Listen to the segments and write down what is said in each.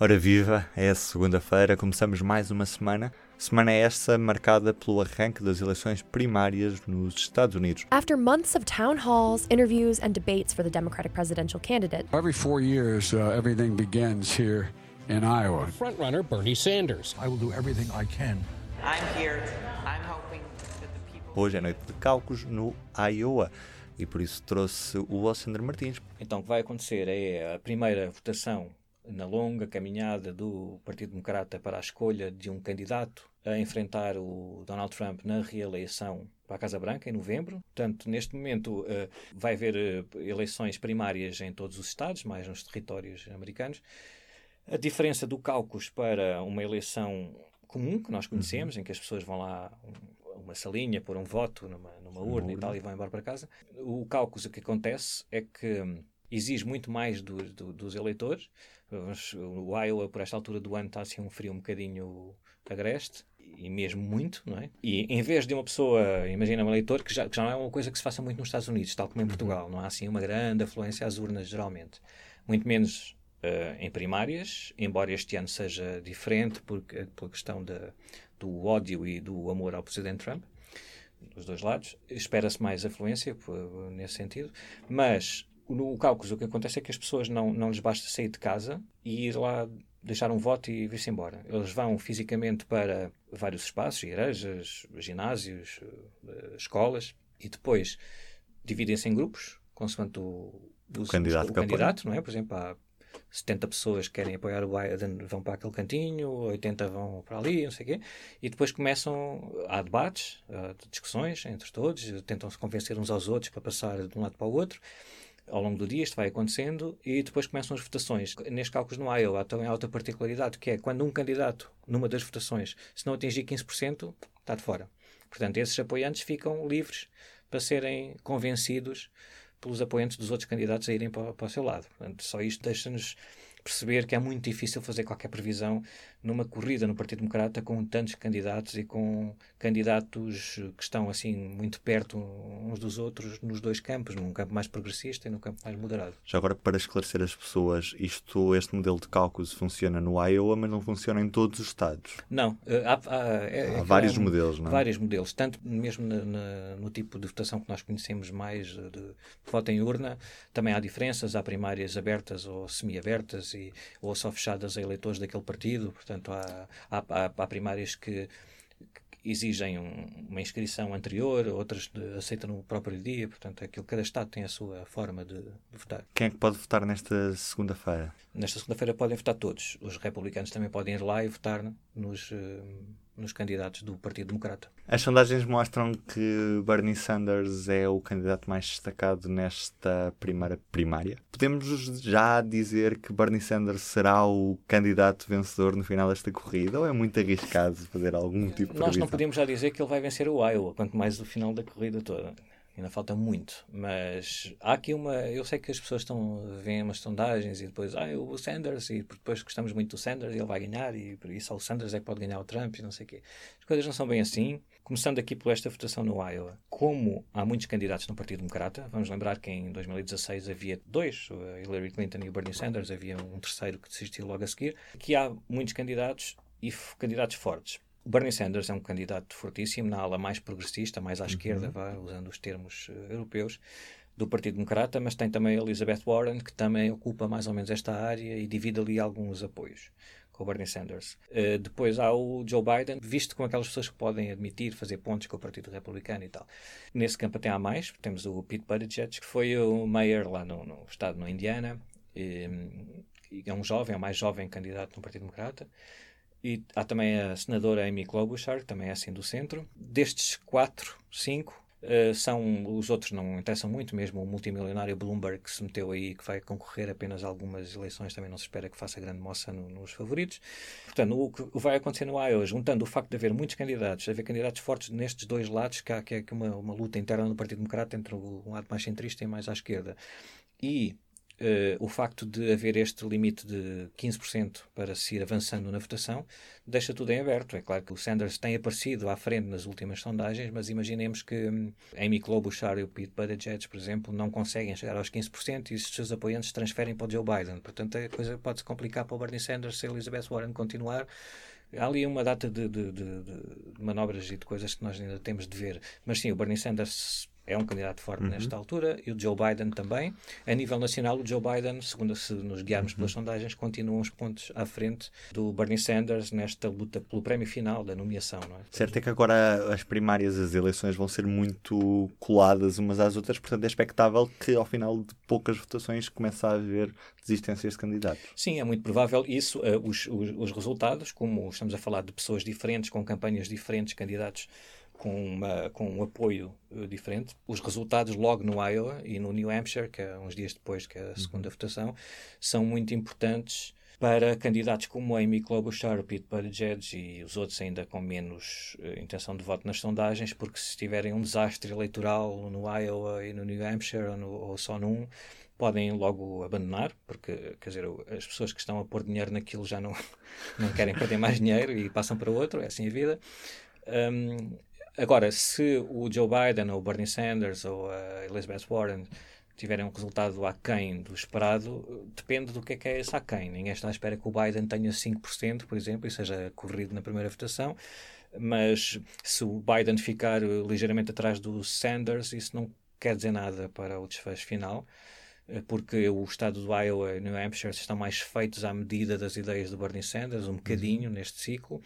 Ora viva, é segunda-feira, começamos mais uma semana. Semana esta marcada pelo arranque das eleições primárias nos Estados Unidos. After months of town halls, interviews, and debates for the Democratic presidential candidate, Every four years, uh, everything begins here in Iowa. frontrunner Bernie Sanders. I will do everything I can I'm here. I'm hoping that the people. Hoje é noite de cálculos no Iowa e por isso trouxe o Alexandre Martins. Então, o que vai acontecer é a primeira votação na longa caminhada do Partido Democrata para a escolha de um candidato a enfrentar o Donald Trump na reeleição para a Casa Branca em novembro. Portanto, neste momento eh, vai haver eh, eleições primárias em todos os estados, mais nos territórios americanos. A diferença do caucus para uma eleição comum que nós conhecemos, em que as pessoas vão lá um- a uma salinha pôr um voto numa, numa urna e tal e vão embora para casa. O caucus, o que acontece é que hum, exige muito mais do- do- dos eleitores. O Iowa, por esta altura do ano, está assim um frio um bocadinho agreste. E mesmo muito, não é? E em vez de uma pessoa, imagina um eleitor, que já, que já não é uma coisa que se faça muito nos Estados Unidos, tal como em Portugal, não há assim uma grande afluência às urnas, geralmente. Muito menos eh, em primárias, embora este ano seja diferente porque, pela questão da, do ódio e do amor ao Presidente Trump, dos dois lados. Espera-se mais afluência nesse sentido, mas no cálculo o que acontece é que as pessoas não, não lhes basta sair de casa e ir lá deixar um voto e vir-se embora. Eles vão fisicamente para vários espaços, igrejas, ginásios, eh, escolas, e depois dividem-se em grupos, consoante o, candidato o que apoia. candidato, não é? Por exemplo, há 70 pessoas que querem apoiar o Biden vão para aquele cantinho, 80 vão para ali, não sei o quê, e depois começam, há debates, há discussões entre todos, tentam-se convencer uns aos outros para passar de um lado para o outro. Ao longo do dia isto vai acontecendo e depois começam as votações. Neste cálculo no Iowa há também há outra particularidade, que é quando um candidato, numa das votações, se não atingir 15%, está de fora. Portanto, esses apoiantes ficam livres para serem convencidos pelos apoiantes dos outros candidatos a irem para, para o seu lado. Portanto, só isto deixa-nos perceber que é muito difícil fazer qualquer previsão numa corrida no Partido Democrata com tantos candidatos e com candidatos que estão assim muito perto uns dos outros nos dois campos, num campo mais progressista e num campo mais moderado. Já agora, para esclarecer as pessoas, isto, este modelo de cálculos funciona no Iowa, mas não funciona em todos os estados. Não, eh, há, há- é- Há vários há modelos, não é? Vários modelos, tanto mesmo na- na- no tipo de votação que nós conhecemos mais eh, de, de voto em urna, também há diferenças, há primárias abertas ou semi-abertas ou só fechadas a eleitores daquele partido, portanto há, há, há- há primárias que, que exigem um- uma inscrição anterior, outras de- aceitam no próprio dia, portanto aquilo, cada estado tem a sua forma de, de votar. Quem é que pode votar nesta segunda-feira? Nesta segunda-feira podem votar todos. Os republicanos também podem ir lá e votar nos, eh, nos candidatos do Partido Democrata. As sondagens mostram que Bernie Sanders é o candidato mais destacado nesta primeira primária. Podemos já dizer que Bernie Sanders será o candidato vencedor no final desta corrida ou é muito arriscado fazer algum tipo de Nós não previsão? podemos já dizer que ele vai vencer o Iowa, quanto mais o final da corrida toda. Ainda falta muito, mas há aqui uma. Eu sei que as pessoas estão veem umas sondagens e depois, ah, o Sanders, e depois gostamos muito do Sanders, ele vai ganhar, e por isso só o Sanders é que pode ganhar o Trump, e não sei o quê. As coisas não são bem assim. Começando aqui por esta votação no Iowa, como há muitos candidatos no Partido Democrata, vamos lembrar que em 2016 havia dois, Hillary Clinton e Bernie Sanders, havia um terceiro que desistiu logo a seguir, que há muitos candidatos e candidatos fortes. O Bernie Sanders é um candidato fortíssimo na ala mais progressista, mais à esquerda, vá, usando os termos eh, europeus, do Partido Democrata, mas tem também a Elizabeth Warren, que também ocupa mais ou menos esta área e divide ali alguns apoios com o Bernie Sanders. Eh, depois há o Joe Biden, visto com aquelas pessoas que podem admitir, fazer pontos com o Partido Republicano e tal. Nesse campo até há mais, temos o Pete Buttigieg, que foi o mayor lá no, no estado, no Indiana, e, e é um jovem, é o mais jovem candidato no Partido Democrata. E há também a senadora Amy Klobuchar, que também é assim do centro. Destes quatro, cinco, eh, são os outros não interessam muito, mesmo o multimilionário Bloomberg que se meteu aí, que vai concorrer apenas algumas eleições, também não se espera que faça grande moça no- nos favoritos. Portanto, o que vai acontecer no Iowa, juntando o facto de haver muitos candidatos, haver candidatos fortes nestes dois lados, que há que é uma, uma luta interna no Partido Democrata entre um lado mais centrista e mais à esquerda, e Uh, o facto de haver este limite de 15% para se ir avançando na votação deixa tudo em aberto. É claro que o Sanders tem aparecido à frente nas últimas sondagens, mas imaginemos que um, Amy Klobuchar e o Pete Buttigieg, por exemplo, não conseguem chegar aos 15% e os seus apoiantes transferem para o Joe Biden. Portanto, a coisa pode se complicar para o Bernie Sanders se Elizabeth Warren continuar. Há ali uma data de, de, de, de manobras e de coisas que nós ainda temos de ver. Mas sim, o Bernie Sanders é um candidato forte uhum. nesta altura e o Joe Biden também. A nível nacional, o Joe Biden, segundo se nos guiarmos uhum. pelas sondagens, continua uns pontos à frente do Bernie Sanders nesta luta pelo prémio final da nomeação. Não é? Certo é que agora as primárias, as eleições vão ser muito coladas umas às outras, portanto é expectável que ao final de poucas votações comece a haver desistências de candidatos. Sim, é muito provável isso. Uh, os, os, os resultados, como estamos a falar de pessoas diferentes, com campanhas diferentes, candidatos com, uma, com um apoio uh, diferente. Os resultados logo no Iowa e no New Hampshire, que é uns dias depois que é a segunda uhum. votação, são muito importantes para candidatos como Amy Klobuchar, Pete Buttigieg e os outros ainda com menos uh, intenção de voto nas sondagens, porque se tiverem um desastre eleitoral no Iowa e no New Hampshire ou, no, ou só num, podem logo abandonar, porque quer dizer, as pessoas que estão a pôr dinheiro naquilo já não, não querem perder mais dinheiro e passam para outro, é assim a vida. Um, Agora, se o Joe Biden ou o Bernie Sanders ou a Elizabeth Warren tiverem um resultado aquém do esperado, depende do que é que é esse aquém. Ninguém está à espera que o Biden tenha 5%, por exemplo, e seja corrido na primeira votação, mas se o Biden ficar ligeiramente atrás do Sanders, isso não quer dizer nada para o desfecho final, porque o estado do Iowa e New Hampshire estão mais feitos à medida das ideias do Bernie Sanders, um bocadinho uhum. neste ciclo,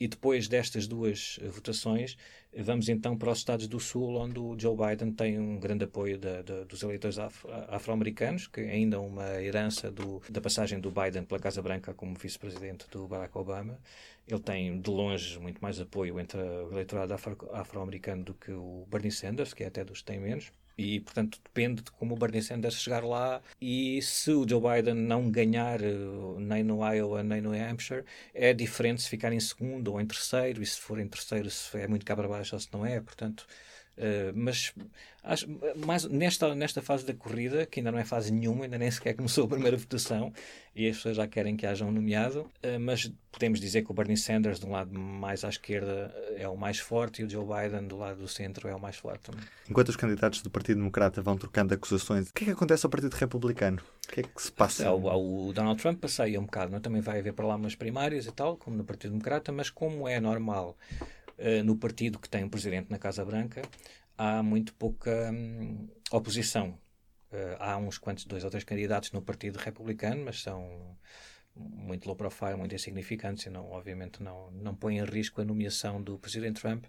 e depois destas duas votações, vamos então para os Estados do Sul, onde o Joe Biden tem um grande apoio da, da, dos eleitores afro-americanos, que é ainda uma herança do, da passagem do Biden pela Casa Branca como vice-presidente do Barack Obama. Ele tem, de longe, muito mais apoio entre o eleitorado afro-americano do que o Bernie Sanders, que é até dos que têm menos. E, portanto, depende de como o Bernie Sanders chegar lá. E se o Joe Biden não ganhar eh, nem no Iowa nem no Hampshire, é diferente se ficar em segundo ou em terceiro. E se for em terceiro, se é muito cá para baixo ou se não é. Portanto, Uh, mas acho, mais, nesta, nesta fase da corrida, que ainda não é fase nenhuma, ainda nem sequer começou a primeira votação, e as pessoas já querem que haja um nomeado, uh, mas podemos dizer que o Bernie Sanders, do lado mais à esquerda, é o mais forte, e o Joe Biden, do lado do centro, é o mais forte também. Enquanto os candidatos do Partido Democrata vão trocando acusações, o que é que acontece ao Partido Republicano? O que é que se passa? É, o, o, Donald Trump passeia um bocado, não? Também vai haver para lá umas primárias e tal, como no Partido Democrata, mas como é normal uh, no partido que tem um presidente na Casa Branca, há muito pouca hum, oposição. Uh, há uns quantos, dois ou três candidatos no Partido Republicano, mas são muito low profile, muito insignificantes e não, obviamente não, não põe em risco a nomeação do Presidente Trump,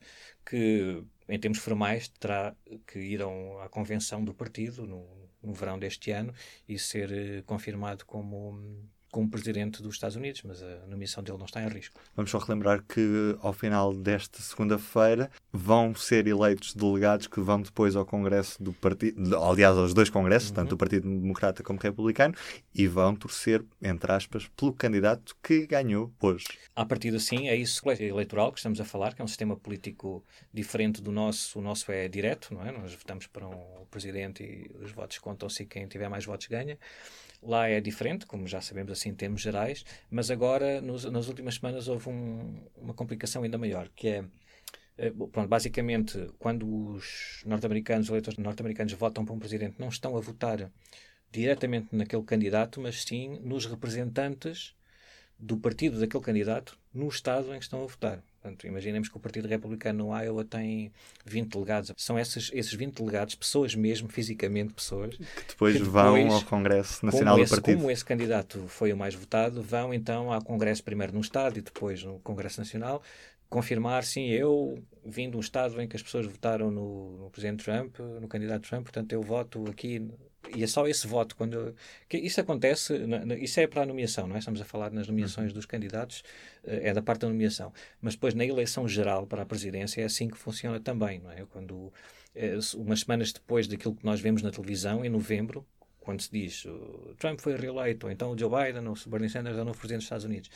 que em termos formais terá que ir à convenção do partido no, no verão deste ano e ser uh, confirmado como hum, como presidente dos Estados Unidos, mas a nomeação dele não está em risco. Vamos só relembrar que ao final desta segunda-feira vão ser eleitos delegados que vão depois ao Congresso do Partido, aliás, aos dois congressos, uhum. tanto do Partido Democrata como Republicano, e vão torcer, entre aspas, pelo candidato que ganhou hoje. A partir assim, é isso eleitoral que estamos a falar, que é um sistema político diferente do nosso. O nosso é direto, não é? Nós votamos para um presidente e os votos contam-se quem tiver mais votos ganha. Lá é diferente, como já sabemos assim em termos gerais, mas agora, nos, nas últimas semanas, houve um, uma complicação ainda maior, que é eh, Pronto, basicamente, quando os norte-americanos, os eleitores norte-americanos votam para um presidente, não estão a votar diretamente naquele candidato, mas sim nos representantes do partido daquele candidato no estado em que estão a votar. Portanto, imaginemos que o Partido Republicano no Iowa tem 20 delegados. São esses, esses 20 delegados, pessoas mesmo, fisicamente pessoas. Que depois, que depois vão ao Congresso Nacional esse, do Partido. Como esse candidato foi o mais votado, vão então ao Congresso primeiro no Estado e depois no Congresso Nacional confirmar, sim, eu vim de um Estado em que as pessoas votaram no, no Presidente Trump, no candidato Trump, portanto eu voto aqui e é só esse voto quando que isso acontece isso é para a nomeação não é? Estamos a falar nas nomeações uhum. dos candidatos eh, é da parte da nomeação. Mas depois na eleição geral para a presidência é assim que funciona também não é? Quando eh, umas semanas depois daquilo que nós vemos na televisão em novembro quando se diz Trump foi reeleito ou então o Joe Biden ou Bernie Sanders é o novo presidente dos Estados Unidos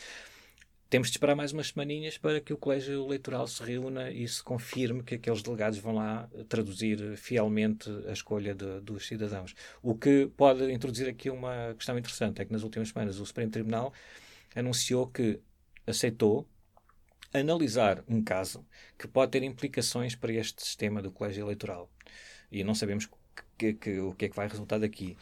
temos de esperar mais umas semaninhas para que o colégio eleitoral se reúna e se confirme que aqueles delegados vão lá traduzir fielmente a escolha de, dos cidadãos. O que pode introduzir aqui uma questão interessante é que nas últimas semanas o Supremo Tribunal anunciou que aceitou analisar um caso que pode ter implicações para este sistema do colégio eleitoral. E não sabemos que, que, o que é que vai resultar daqui.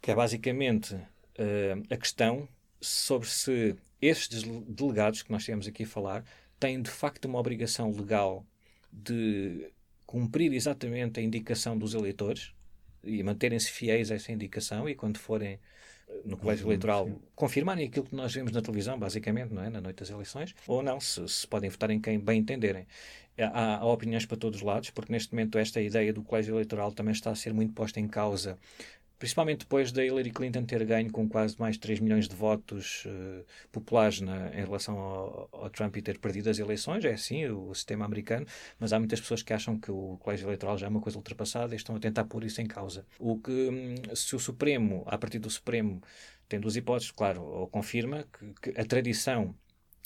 Que é basicamente uh, a questão sobre se estes delegados que nós temos aqui a falar têm de facto uma obrigação legal de cumprir exatamente a indicação dos eleitores e manterem-se fiéis a essa indicação e quando forem eh, no colégio uhum, eleitoral sim. confirmarem aquilo que nós vemos na televisão, basicamente, não é? na noite das eleições, ou não, se, se podem votar em quem bem entenderem. Há, há, opiniões para todos os lados, porque neste momento esta ideia do colégio eleitoral também está a ser muito posta em causa principalmente depois da Hillary Clinton ter ganho com quase mais de 3 milhões de votos uh, populares na, em relação ao, ao, Trump e ter perdido as eleições, é assim o, o, sistema americano, mas há muitas pessoas que acham que o colégio eleitoral já é uma coisa ultrapassada e estão a tentar pôr isso em causa. O que, hum, se o Supremo, a partir do Supremo, tem duas hipóteses, claro, ou confirma que, que a tradição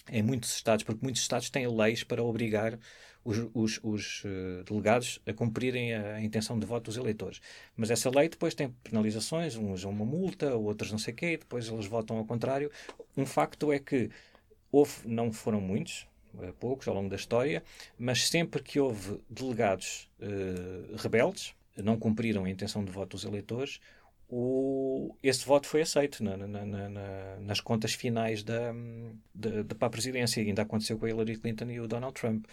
em muitos estados, porque muitos estados têm leis para obrigar os, os, os uh, delegados a cumprirem a, a, intenção de voto dos eleitores. Mas essa lei depois tem penalizações, uns uma multa, outros não sei o quê, depois eles votam ao contrário. Um facto é que houve, não foram muitos, uh, poucos ao longo da história, mas sempre que houve delegados uh, rebeldes, não cumpriram a intenção de voto dos eleitores, o, esse voto foi aceito na, na, na, nas contas finais da, da, da, para a presidência. E ainda aconteceu com a Hillary Clinton e o Donald Trump.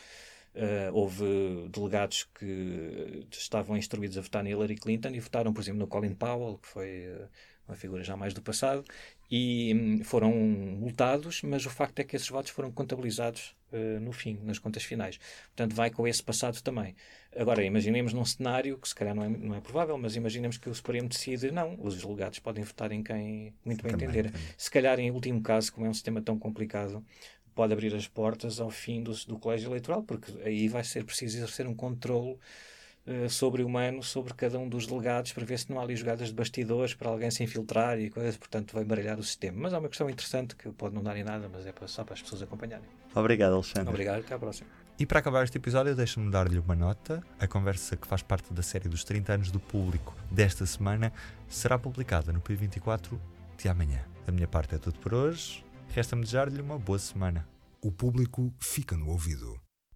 Uh, houve delegados que estavam instruídos a votar na Hillary Clinton e votaram, por exemplo, no Colin Powell, que foi uh, uma figura já mais do passado, e um, foram multados, mas o facto é que esses votos foram contabilizados uh, no fim, nas contas finais. Portanto, vai com esse passado também. Agora, imaginemos num cenário que se calhar não é, não é provável, mas imaginemos que o Supremo decide, não, os delegados podem votar em quem muito bem também, entender. Também. Se calhar, em último caso, como é um sistema tão complicado, pode abrir as portas ao fim do, do colégio eleitoral, porque aí vai ser preciso exercer um controle uh, sobre-humano sobre cada um dos delegados para ver se não há ali jogadas de bastidores para alguém se infiltrar e coisas, portanto vai baralhar o sistema. Mas é uma questão interessante que pode não dar em nada, mas é só para as pessoas acompanharem. Obrigado, Alexandre. Obrigado, até à próxima. E para acabar este episódio, deixa-me dar-lhe uma nota. A conversa que faz parte da série dos 30 anos do público desta semana será publicada no P24 de amanhã. Da minha parte é tudo por hoje. Resta-me desejar-lhe uma boa semana. O público fica no ouvido.